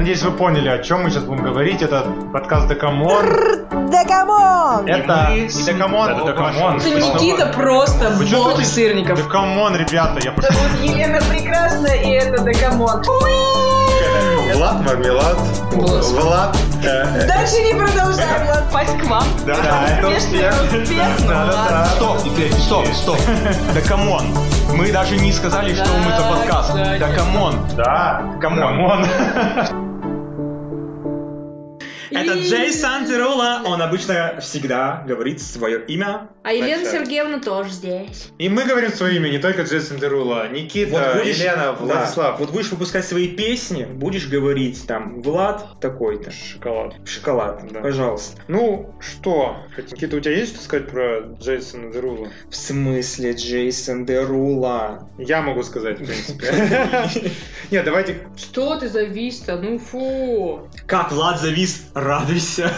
надеюсь, вы поняли, о чем мы сейчас будем говорить. Это подкаст Декамон. Декамон! Это не Декамон, это Декамон. Это Никита просто бог сырников. Декамон, ребята, я пошел. Зовут Елена Прекрасная, и это Декамон. Влад Мармелад. Влад. Влад. э, Дальше не продолжаем, ладно. Пасть к вам. Да, да, это успех. Да, да, да. Стоп, теперь, стоп, стоп. Да камон. Мы даже не сказали, что мы за подкаст. Да камон. Да, камон. Это Джейсон Дерула. Он обычно всегда говорит свое имя. А Елена. Сергеевна тоже здесь. И мы говорим свое имя, не только Джейсон Дерула. Никита, будешь- Елена, да, Владислав. вот будешь выпускать свои песни, будешь говорить там Влад такой-то. Шоколад. Шоколад, Да. пожалуйста. Ну, что? Никита, у тебя есть что сказать про Джейсона Дерула? В смысле Джейсон Дерула? Я могу сказать, в принципе. Нет, давайте... Что ты завис-то? Ну фу. Как Влад завис, радуйся.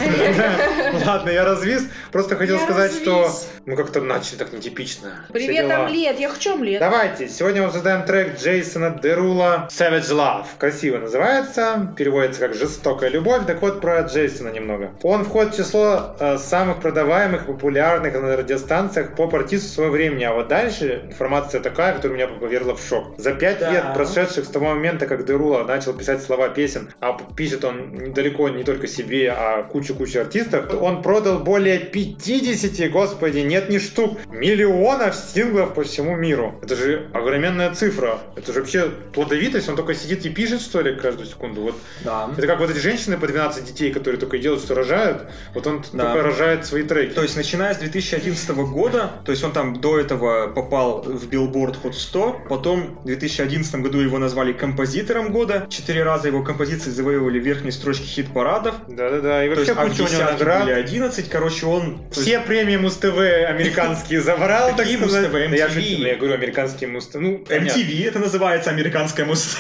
Ладно, я развис. Просто хотел Я сказать, что мы как-то начали так нетипично. Привет, омлет. Я хочу омлет. Давайте, сегодня мы создаем трек Джейсона Дерула Savage Love. Красиво называется, переводится как «Жестокая любовь». Так вот, про Джейсона немного. Он входит в число э, самых продаваемых, популярных на радиостанциях поп-артистов своего времени. А вот дальше информация такая, которая меня поверила в шок. За пять Да. лет, прошедших с того момента, как Дерула начал писать слова песен, а пишет он далеко не только себе, а кучу-кучу артистов, он продал более 50, господи, нет ни штук, миллионов синглов по всему миру. Это же огроменная цифра. Это же вообще плодовитость, он только сидит и пишет, что ли, каждую секунду. Вот Да. это как вот эти женщины по 12 детей, которые только и делают, что рожают. Вот он Да. только рожает свои треки. То есть, начиная с 2011 года, то есть он там до этого попал в Billboard Hot 100, потом в 2011 году его назвали композитором года, четыре раза его композиции завоевывали верхние строчки хит-парадов, Да-да-да. И то есть, вообще а в куча у него наград. были 11, короче, он... то есть, Все премии Муз-ТВ американские забрал, так Какие сказать. Муз-ТВ? Да Я, MTV. я говорю американские Муз-ТВ. Ну, понятно. MTV, это называется американская муз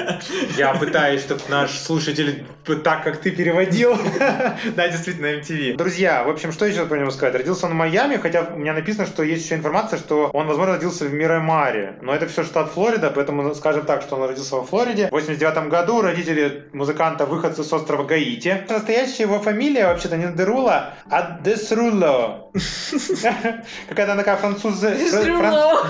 Я пытаюсь, чтобы наш слушатель так, как ты переводил. Да, действительно, MTV. Друзья, в общем, что еще про него сказать? Родился он в Майами, хотя у меня написано, что есть еще информация, что он, возможно, родился в Мирамаре. Но это все штат Флорида, поэтому скажем так, что он родился во Флориде. В 89 году родители музыканта выходцы с острова Гаити. Настоящая его фамилия вообще-то не Дерула, а Десруло. Какая-то такая француза... Десруло.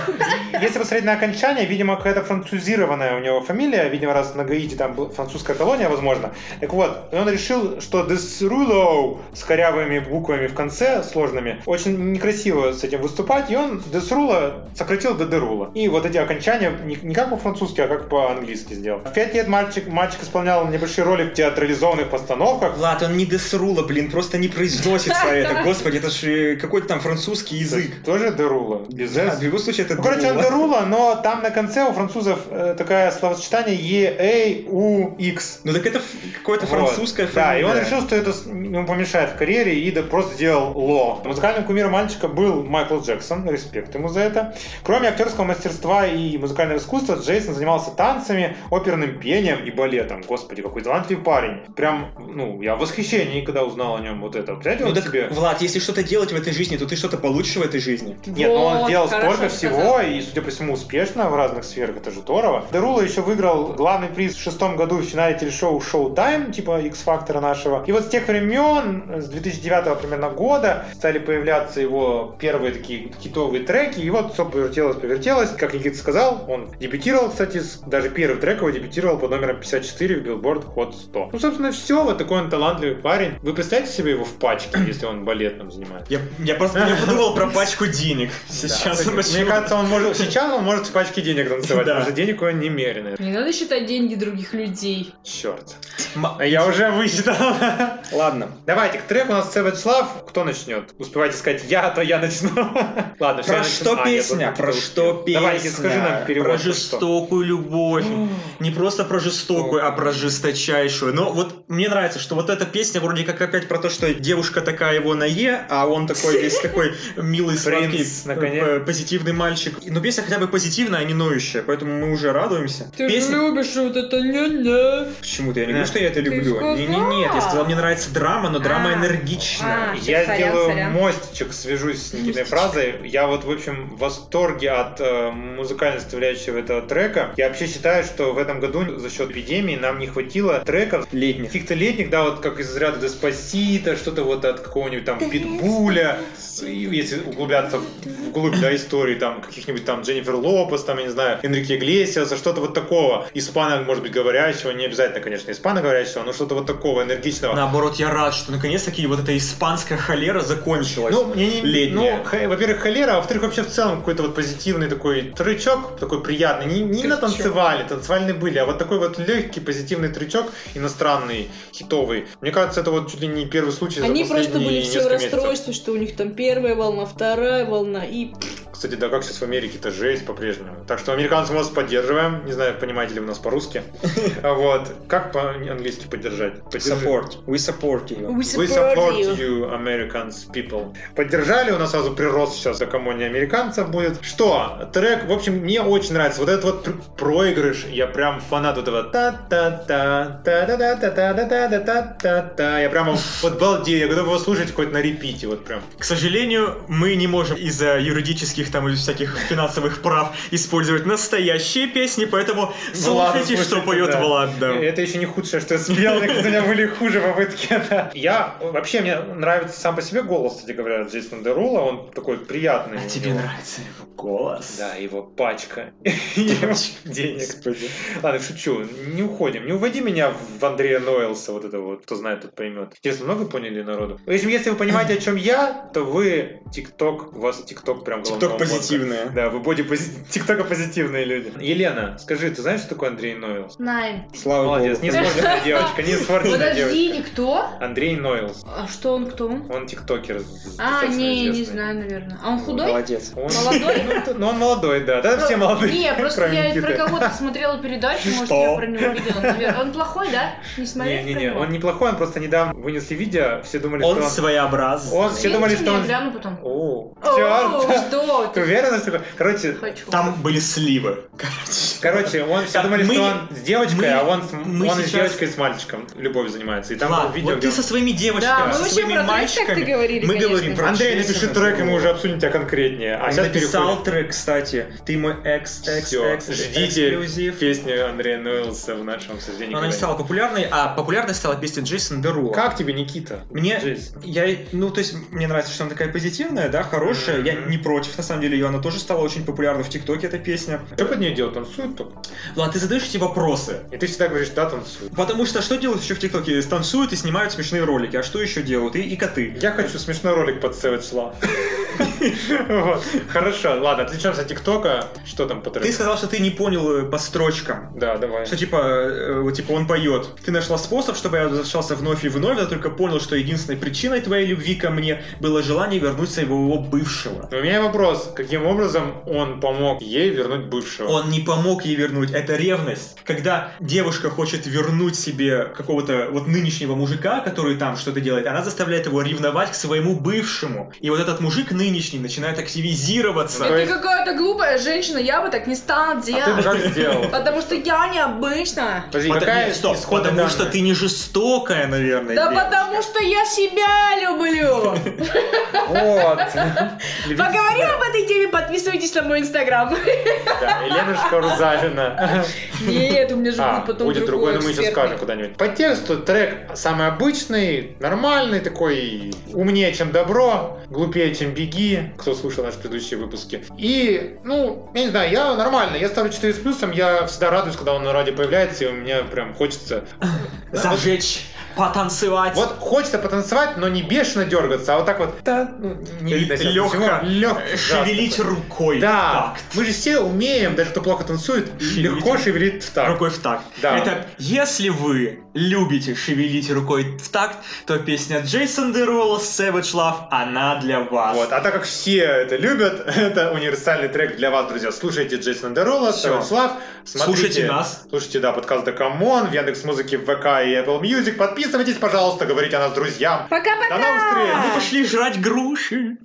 Если посмотреть на окончание, видимо, какая-то французированная у него фамилия. Видимо, раз на Гаити там была французская колония, возможно. Так вот, он решил, что Десруло с корявыми буквами в конце, сложными, очень некрасиво с этим выступать, и он Десрула сократил до Дерула. И вот эти окончания не, как по-французски, а как по-английски сделал. В пять лет мальчик, мальчик исполнял небольшие роли в театрализованных постановках. Влад, он не Десрула, блин, просто не произносится это. Господи, это же какой-то там французский язык. Тоже Дерула. Без Да, в любом случае это Ну, короче, он Дерула. Но там на конце у французов э, такое словосочетание E-A-U-X. Ну так это какое-то Вот. французское Да, и он фамилия. решил, что это ему помешает в карьере, и да просто сделал Ло. Музыкальным кумиром мальчика был Майкл Джексон, респект ему за это. Кроме актерского мастерства и музыкального искусства, Джейсон занимался танцами, оперным пением и балетом. Господи, какой талантливый парень. Прям, ну, я в восхищении, когда узнал о нем вот это. Представляете, Ну он так, себе... Влад, если что-то делать в этой жизни, то ты что-то получишь в этой жизни. Нет, но он Вот, делал столько всего, сказал. и, судя по всему, успешно в разных сферах, это же здорово. Дерула еще выиграл главный приз в шестом году в финале телешоу Showtime, типа X-фактора нашего. И вот с тех времен, с 2009 примерно года, стали появляться его первые такие хитовые треки, и вот все повертелось, повертелось. Как Никита сказал, он дебютировал, кстати, с- даже первый трек его дебютировал под номером 54 в Billboard Hot 100. Ну, собственно, все, вот такой он талантливый парень. Вы представляете себе его в пачке, если он балетом занимается? Я, я просто я подумал про пачку денег. Сейчас Да, он Мне кажется, он может сейчас он может в пачке денег танцевать, Да. потому что денег у него немерено. Не надо считать деньги других людей. Черт. М- А Я уже высчитал. Ладно. Давайте, к треку у нас Savage Love. Кто начнет? Успевайте сказать я, то я начну. Ладно, Про что А, песня? Про это что песня? Давай, скажи нам перевод. Про жестокую любовь. Не просто про жестокую, а про жесточайшую. Но вот мне нравится, что вот эта эта песня вроде как опять про то, что девушка такая его на Е, а он такой весь такой милый, сладкий, э, позитивный мальчик. Но песня хотя бы позитивная, а не ноющая, поэтому мы уже радуемся. Ты Песня... любишь вот это не-не. Почему-то я не говорю, что я это люблю. Не, не, нет, я сказал, мне нравится драма, но драма А. энергичная. А. Я сделаю мостичек, свяжусь с Никитой фразой. Я вот, в общем, в восторге от э, музыкальной составляющей этого трека. Я вообще считаю, что в этом году за счет эпидемии нам не хватило треков Летних. каких-то летних, да, вот как из ряда Деспасита, что-то вот от какого-нибудь там Питбуля, если углубляться в- вглубь, да, истории, там, каких-нибудь там Дженнифер Лопес, там, я не знаю, Энрике Иглесиаса, что-то вот такого, испано, может быть, говорящего, не обязательно, конечно, испано-говорящего, но что-то вот такого энергичного. Наоборот, я рад, что наконец-таки вот эта испанская холера закончилась. Ну, мне не, летняя. ну, х- во-первых, холера, а во-вторых, вообще в целом какой-то вот позитивный такой трючок, такой приятный. Не, не на танцевали, танцевальные были, а вот такой вот легкий позитивный трючок, иностранный, хитовый. Мне кажется, это вот чуть ли не первый случай за Они просто последние были все в несколько месяцев. расстройстве, что у них там первая волна, вторая волна и... Кстати, да как сейчас в Америке-то жесть по-прежнему. Так что американцев мы вас поддерживаем. Не знаю, понимаете ли вы нас по-русски. Вот. Как по-английски поддержать? Support. We support you. We support you, Americans people. Поддержали, у нас сразу прирост сейчас за коммуне американцев будет. Что? Трек, в общем, мне очень нравится. Вот этот вот пр- проигрыш, я прям фанат этого та-та-та, та-да-да-та-та-да-да-та-та-та. Я прямо вот балдею, я готов его слушать хоть на репите, вот прям. К сожалению, мы не можем из-за юридических там или всяких финансовых прав использовать настоящие песни, поэтому Ну слушайте, что поет да. Влад. да. Это еще не худшее, что я спел, у меня были хуже попытки. да. Я, вообще, мне нравится сам по себе голос, кстати говоря, Джейсона Дерула, он такой приятный. А тебе нравится его голос? Да, его пачка денег. Ладно, шучу. Не уходим. Не уводи меня в Андрея Нойлса, вот это вот. Кто знает, тот поймет. Интересно, много поняли народу? В общем, если вы понимаете, о чем я, то вы ТикТок, у вас ТикТок прям Тикток мозга. позитивная. Да, вы боди ТикТока позитивные люди. Елена, скажи, ты знаешь, что такое Андрей Нойлс? Знаем. Слава Молодец, богу. не испорченная девочка, не испорченная девочка. Подожди, кто? Андрей Нойлс. А что он, кто он? Он тиктокер. А, не, не знаю, наверное. А он худой? Молодец. Он- Молодой? Ну, Ну, он молодой, да. Да, все молодые. Не, просто я про кого-то смотрела передачу, может, я про него видела. наверное. Он плохой, да? Не смотрели про Не-не-не, он неплохой, он просто недавно вынесли видео, все думали, Он что он... своеобразный. Он, все думали, Скиньте что он... гляну потом. О, черт! что Ты уверена, что... Короче, Хочу. Там были сливы. короче, он все думали, мы- что он с девочкой, мы- а он, с- мы с сейчас- девочкой, и с мальчиком любовью занимается. И там видео, вот где ты со своими девочками, Да, мы со вообще своими мальчиками. мы конечно. говорим про Андрей, напиши трек, и мы уже обсудим тебя конкретнее. А сейчас написал трек, кстати. Ты мой экс, экс, Все, экс, ждите песню Андрея Нойлса в нашем обсуждении. Она не стала популярной, а популярной стала песня Джейсона Дерула. Как тебе, Никита? Мне, Джейсон? я, ну, то есть, мне нравится, что она такая позитивная, да, хорошая. Я Мгм. не против, на самом деле, ее она тоже стала очень популярна в ТикТоке, эта песня. Что под нее делать? Танцует только? Ладно, ты задаешь эти вопросы. И ты всегда говоришь, да, танцует. Потому что что делают еще в ТикТоке? Танцуют и снимают смешные ролики. А что еще делают? И, и коты. Я хочу смешной ролик под Savage Love. Хорошо, ладно, отвлечемся от ТикТока. Что там по Ты сказал, что ты не понял э, по строчкам. Да, давай. Что типа, э, типа он поет. Ты нашла способ, чтобы я возвращался вновь и вновь, я только понял, что единственной причиной твоей любви ко мне было желание вернуть своего бывшего. У меня вопрос, каким образом он помог ей вернуть бывшего? Он не помог ей вернуть, это ревность. Когда девушка хочет вернуть себе какого-то вот нынешнего мужика, который там что-то делает, она заставляет его ревновать к своему бывшему. И вот этот мужик нынешний начинает активизироваться. Ты какая-то глупая женщина, я бы так не стала А ты делать. как сделал? Потому что я необычная. Подожди, Потому- какая нет, стоп, потому что ты не жестокая, наверное. Да потому что я себя люблю. Вот. Поговорим об этой теме, подписывайтесь на мой инстаграм. Да, Еленушка Рузавина. Нет, у меня же А, будет потом будет другой, но мы сейчас экспертный. скажем куда-нибудь. По тексту трек самый обычный, нормальный такой, умнее, чем добро, глупее, чем беги, кто слушал наши предыдущие выпуски. И, ну, я не знаю, я нормально, я ставлю 4 с плюсом, я всегда радуюсь, когда он на радио появляется, и у меня прям хочется... Зажечь, потанцевать. Вот хочется потанцевать, но не бешено дергаться, а вот так вот, да, ну, не видно сейчас легко. Легко, шевелить рукой. Да, в такт. мы же все умеем, даже кто плохо танцует, легко шевелить в такт. Рукой в такт. Да. Это если вы любите шевелить рукой в такт, то песня Джейсон Derulo Savage Love, она для вас. Вот. А так как все это любят, это универсальный трек для вас, друзья. Слушайте Джейсона Дерула. Savage Love, смотрите, Слушайте нас. Слушайте, да, подкаст The Come On, в Яндекс Музыке, в ВК и Apple Music. Подписывайтесь Подписывайтесь, пожалуйста, говорите о нас друзьям. До новых встреч! Пока-пока! Пошли жрать груши.